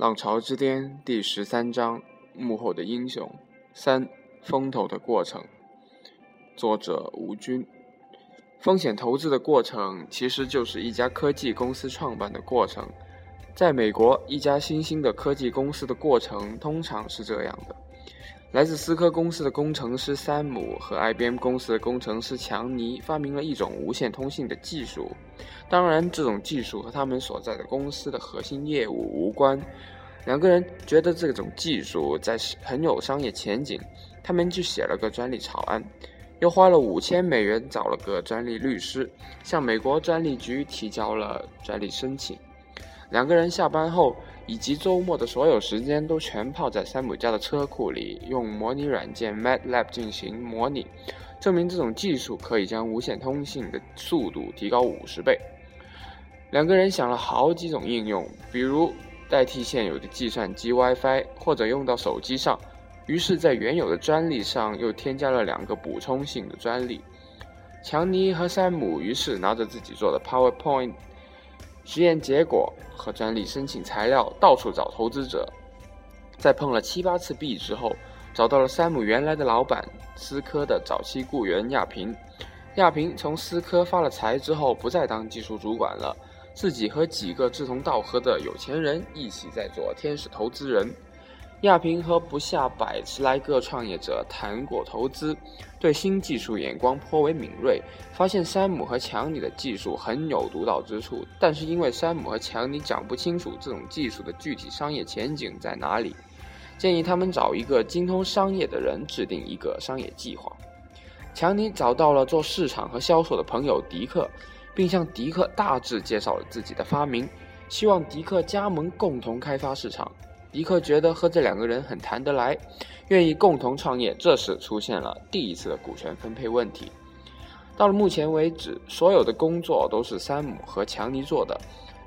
浪潮之巅第十三章：幕后的英雄三风投的过程。作者吴军。风险投资的过程其实就是一家科技公司创办的过程。在美国，一家新兴的科技公司的过程通常是这样的：来自思科公司的工程师山姆和 IBM 公司的工程师强尼发明了一种无线通信的技术。当然，这种技术和他们所在的公司的核心业务无关。两个人觉得这种技术在很有商业前景，他们就写了个专利草案，又花了五千美元找了个专利律师，向美国专利局提交了专利申请。两个人下班后以及周末的所有时间都全泡在山姆家的车库里，用模拟软件 MATLAB 进行模拟，证明这种技术可以将无线通信的速度提高五十倍。两个人想了好几种应用，比如代替现有的计算机 WiFi，或者用到手机上。于是，在原有的专利上又添加了两个补充性的专利。强尼和山姆于是拿着自己做的 PowerPoint 实验结果和专利申请材料，到处找投资者。在碰了七八次壁之后，找到了山姆原来的老板思科的早期雇员亚平。亚平从思科发了财之后，不再当技术主管了。自己和几个志同道合的有钱人一起在做天使投资人。亚平和不下百十来个创业者谈过投资，对新技术眼光颇为敏锐，发现山姆和强尼的技术很有独到之处，但是因为山姆和强尼讲不清楚这种技术的具体商业前景在哪里，建议他们找一个精通商业的人制定一个商业计划。强尼找到了做市场和销售的朋友迪克。并向迪克大致介绍了自己的发明，希望迪克加盟共同开发市场。迪克觉得和这两个人很谈得来，愿意共同创业。这时出现了第一次的股权分配问题。到了目前为止，所有的工作都是山姆和强尼做的，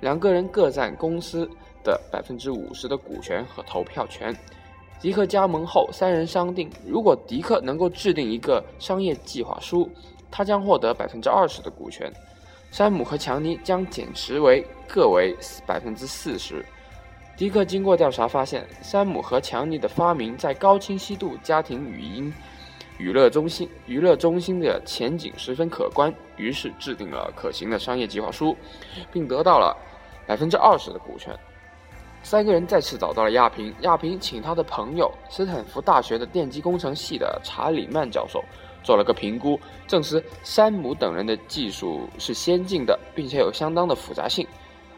两个人各占公司的百分之五十的股权和投票权。迪克加盟后，三人商定，如果迪克能够制定一个商业计划书，他将获得百分之二十的股权。山姆和强尼将减持为各为百分之四十。迪克经过调查发现，山姆和强尼的发明在高清晰度家庭语音娱乐中心娱乐中心的前景十分可观，于是制定了可行的商业计划书，并得到了百分之二十的股权。三个人再次找到了亚平，亚平请他的朋友斯坦福大学的电机工程系的查理曼教授。做了个评估，证实山姆等人的技术是先进的，并且有相当的复杂性，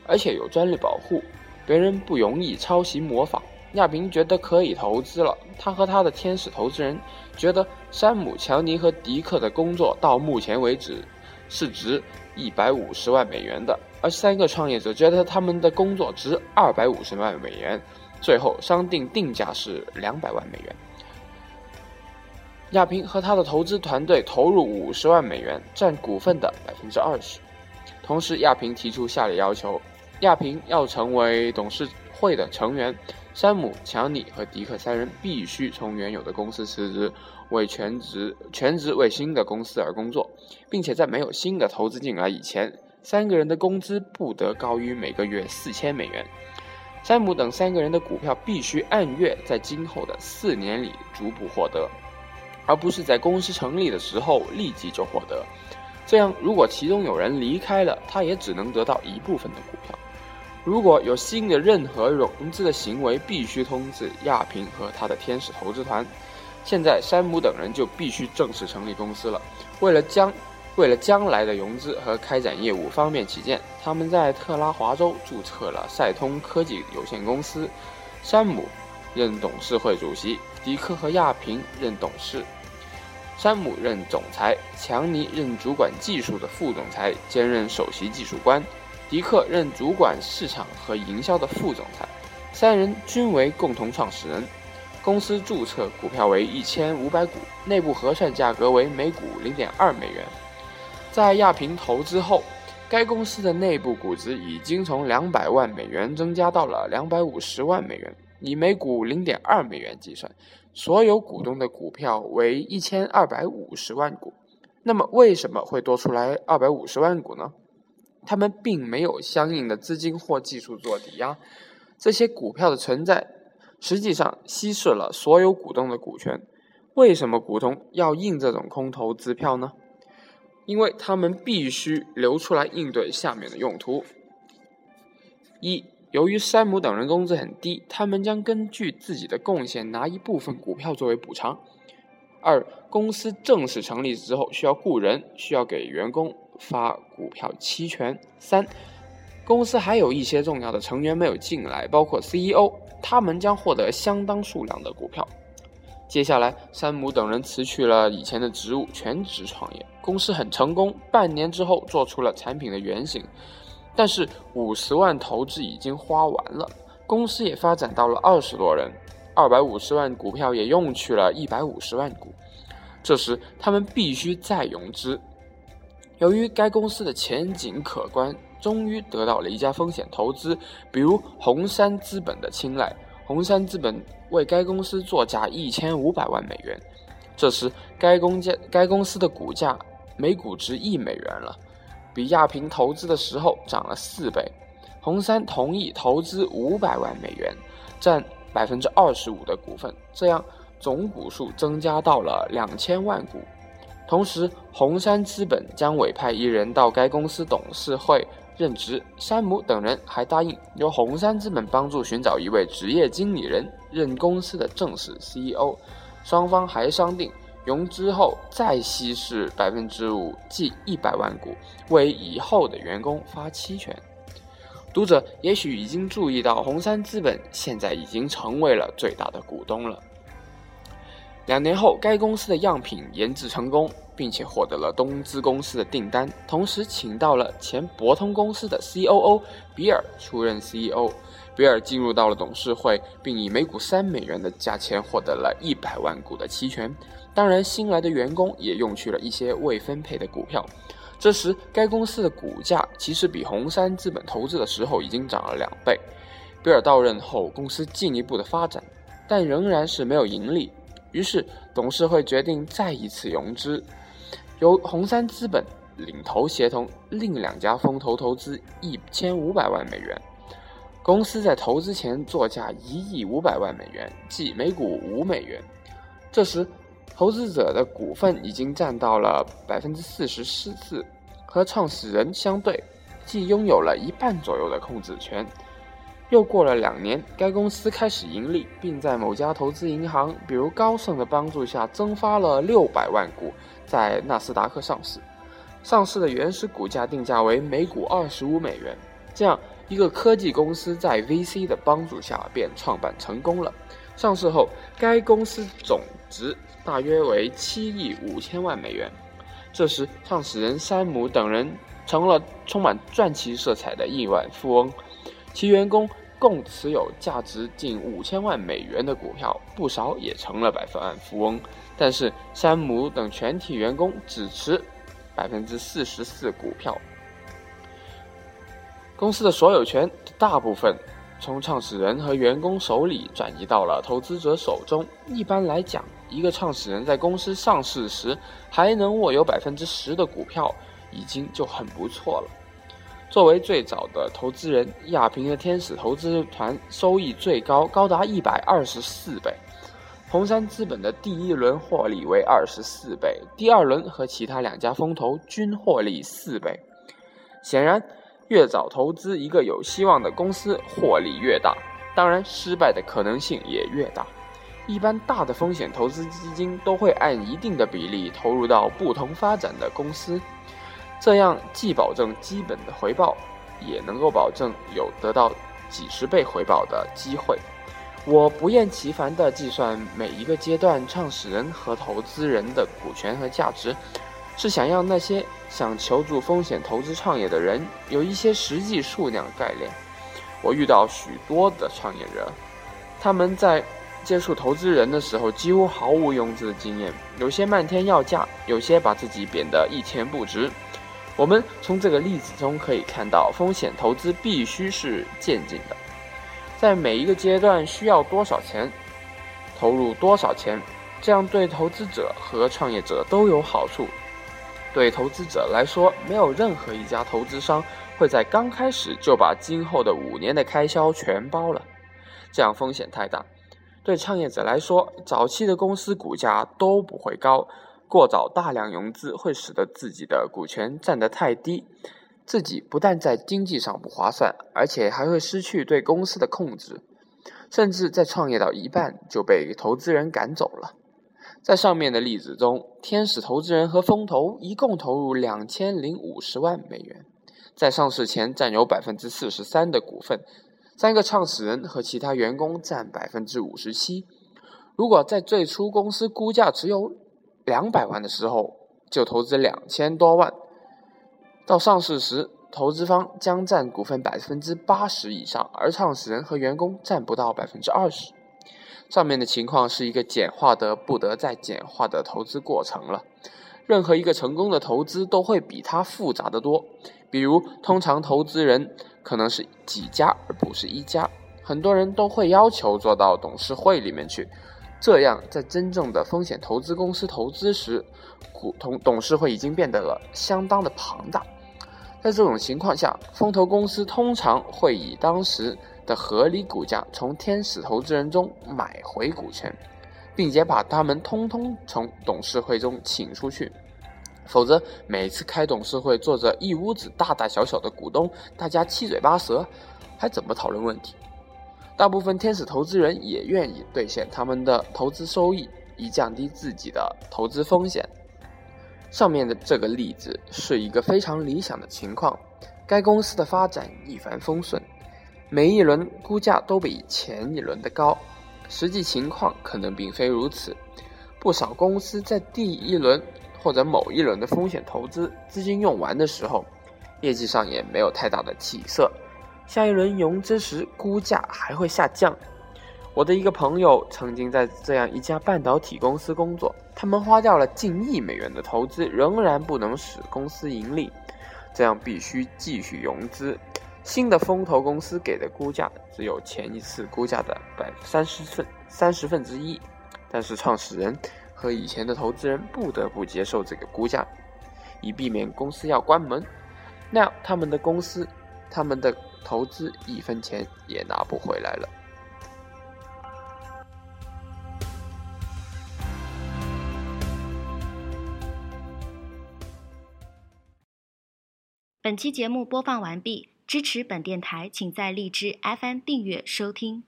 而且有专利保护，别人不容易抄袭模仿。亚平觉得可以投资了，他和他的天使投资人觉得山姆、强尼和迪克的工作到目前为止是值一百五十万美元的，而三个创业者觉得他们的工作值二百五十万美元，最后商定定价是两百万美元。亚平和他的投资团队投入五十万美元，占股份的百分之二十。同时，亚平提出下列要求：亚平要成为董事会的成员，山姆、强尼和迪克三人必须从原有的公司辞职，为全职全职为新的公司而工作，并且在没有新的投资进来以前，三个人的工资不得高于每个月四千美元。山姆等三个人的股票必须按月在今后的四年里逐步获得。而不是在公司成立的时候立即就获得，这样如果其中有人离开了，他也只能得到一部分的股票。如果有新的任何融资的行为，必须通知亚平和他的天使投资团。现在山姆等人就必须正式成立公司了。为了将为了将来的融资和开展业务方便起见，他们在特拉华州注册了赛通科技有限公司。山姆任董事会主席，迪克和亚平任董事。山姆任总裁，强尼任主管技术的副总裁，兼任首席技术官；迪克任主管市场和营销的副总裁。三人均为共同创始人。公司注册股票为一千五百股，内部核算价格为每股零点二美元。在亚平投资后，该公司的内部估值已经从两百万美元增加到了两百五十万美元。以每股零点二美元计算，所有股东的股票为一千二百五十万股。那么，为什么会多出来二百五十万股呢？他们并没有相应的资金或技术做抵押，这些股票的存在，实际上稀释了所有股东的股权。为什么股东要印这种空头支票呢？因为他们必须留出来应对下面的用途：一、由于山姆等人工资很低，他们将根据自己的贡献拿一部分股票作为补偿；二、公司正式成立之后需要雇人，需要给员工发股票期权；三、公司还有一些重要的成员没有进来，包括 CEO，他们将获得相当数量的股票。接下来，山姆等人辞去了以前的职务，全职创业。公司很成功，半年之后做出了产品的原型。但是五十万投资已经花完了，公司也发展到了二十多人，二百五十万股票也用去了一百五十万股。这时，他们必须再融资。由于该公司的前景可观，终于得到了一家风险投资，比如红杉资本的青睐。红杉资本为该公司作价一千五百万美元，这时该公价该公司的股价每股值一美元了，比亚平投资的时候涨了四倍。红杉同意投资五百万美元，占百分之二十五的股份，这样总股数增加到了两千万股。同时，红杉资本将委派一人到该公司董事会。任职，山姆等人还答应由红杉资本帮助寻找一位职业经理人任公司的正式 CEO。双方还商定融资后再稀释百分之五，即一百万股，为以后的员工发期权。读者也许已经注意到，红杉资本现在已经成为了最大的股东了。两年后，该公司的样品研制成功。并且获得了东芝公司的订单，同时请到了前博通公司的 C.O.O. 比尔出任 C.E.O. 比尔进入到了董事会，并以每股三美元的价钱获得了一百万股的期权。当然，新来的员工也用去了一些未分配的股票。这时，该公司的股价其实比红杉资本投资的时候已经涨了两倍。比尔到任后，公司进一步的发展，但仍然是没有盈利。于是，董事会决定再一次融资。由红杉资本领投协同另两家风投投资一千五百万美元，公司在投资前作价一亿五百万美元，即每股五美元。这时，投资者的股份已经占到了百分之四十四，和创始人相对，既拥有了一半左右的控制权。又过了两年，该公司开始盈利，并在某家投资银行，比如高盛的帮助下，增发了六百万股，在纳斯达克上市。上市的原始股价定价为每股二十五美元。这样一个科技公司在 VC 的帮助下便创办成功了。上市后，该公司总值大约为七亿五千万美元。这时，创始人山姆等人成了充满传奇色彩的亿万富翁。其员工共持有价值近五千万美元的股票，不少也成了百万富翁。但是山姆等全体员工只持百分之四十四股票，公司的所有权大部分从创始人和员工手里转移到了投资者手中。一般来讲，一个创始人在公司上市时还能握有百分之十的股票，已经就很不错了。作为最早的投资人，亚平的天使投资团收益最高，高达一百二十四倍。红杉资本的第一轮获利为二十四倍，第二轮和其他两家风投均获利四倍。显然，越早投资一个有希望的公司，获利越大，当然失败的可能性也越大。一般大的风险投资基金都会按一定的比例投入到不同发展的公司。这样既保证基本的回报，也能够保证有得到几十倍回报的机会。我不厌其烦地计算每一个阶段创始人和投资人的股权和价值，是想要那些想求助风险投资创业的人有一些实际数量概念。我遇到许多的创业者，他们在接触投资人的时候几乎毫无融资的经验，有些漫天要价，有些把自己贬得一钱不值。我们从这个例子中可以看到，风险投资必须是渐进的，在每一个阶段需要多少钱，投入多少钱，这样对投资者和创业者都有好处。对投资者来说，没有任何一家投资商会在刚开始就把今后的五年的开销全包了。这样风险太大。对创业者来说，早期的公司股价都不会高，过早大量融资会使得自己的股权占得太低，自己不但在经济上不划算，而且还会失去对公司的控制，甚至在创业到一半就被投资人赶走了。在上面的例子中，天使投资人和风投一共投入两千零五十万美元，在上市前占有百分之四十三的股份。三个创始人和其他员工占百分之五十七。如果在最初公司估价只有两百万的时候就投资两千多万，到上市时，投资方将占股份百分之八十以上，而创始人和员工占不到百分之二十。上面的情况是一个简化的不得再简化的投资过程了。任何一个成功的投资都会比它复杂的多。比如，通常投资人可能是几家而不是一家，很多人都会要求做到董事会里面去。这样，在真正的风险投资公司投资时，股东董事会已经变得了相当的庞大。在这种情况下，风投公司通常会以当时的合理股价从天使投资人中买回股权。并且把他们通通从董事会中请出去，否则每次开董事会坐着一屋子大大小小的股东，大家七嘴八舌，还怎么讨论问题？大部分天使投资人也愿意兑现他们的投资收益，以降低自己的投资风险。上面的这个例子是一个非常理想的情况，该公司的发展一帆风顺，每一轮估价都比前一轮的高。实际情况可能并非如此，不少公司在第一轮或者某一轮的风险投资资金用完的时候，业绩上也没有太大的起色。下一轮融资时，估价还会下降。我的一个朋友曾经在这样一家半导体公司工作，他们花掉了近亿美元的投资，仍然不能使公司盈利，这样必须继续融资。新的风投公司给的估价只有前一次估价的百三十分三十分之一，但是创始人和以前的投资人不得不接受这个估价，以避免公司要关门，那样他们的公司他们的投资一分钱也拿不回来了。本期节目播放完毕。支持本电台，请在荔枝 FM 订阅收听。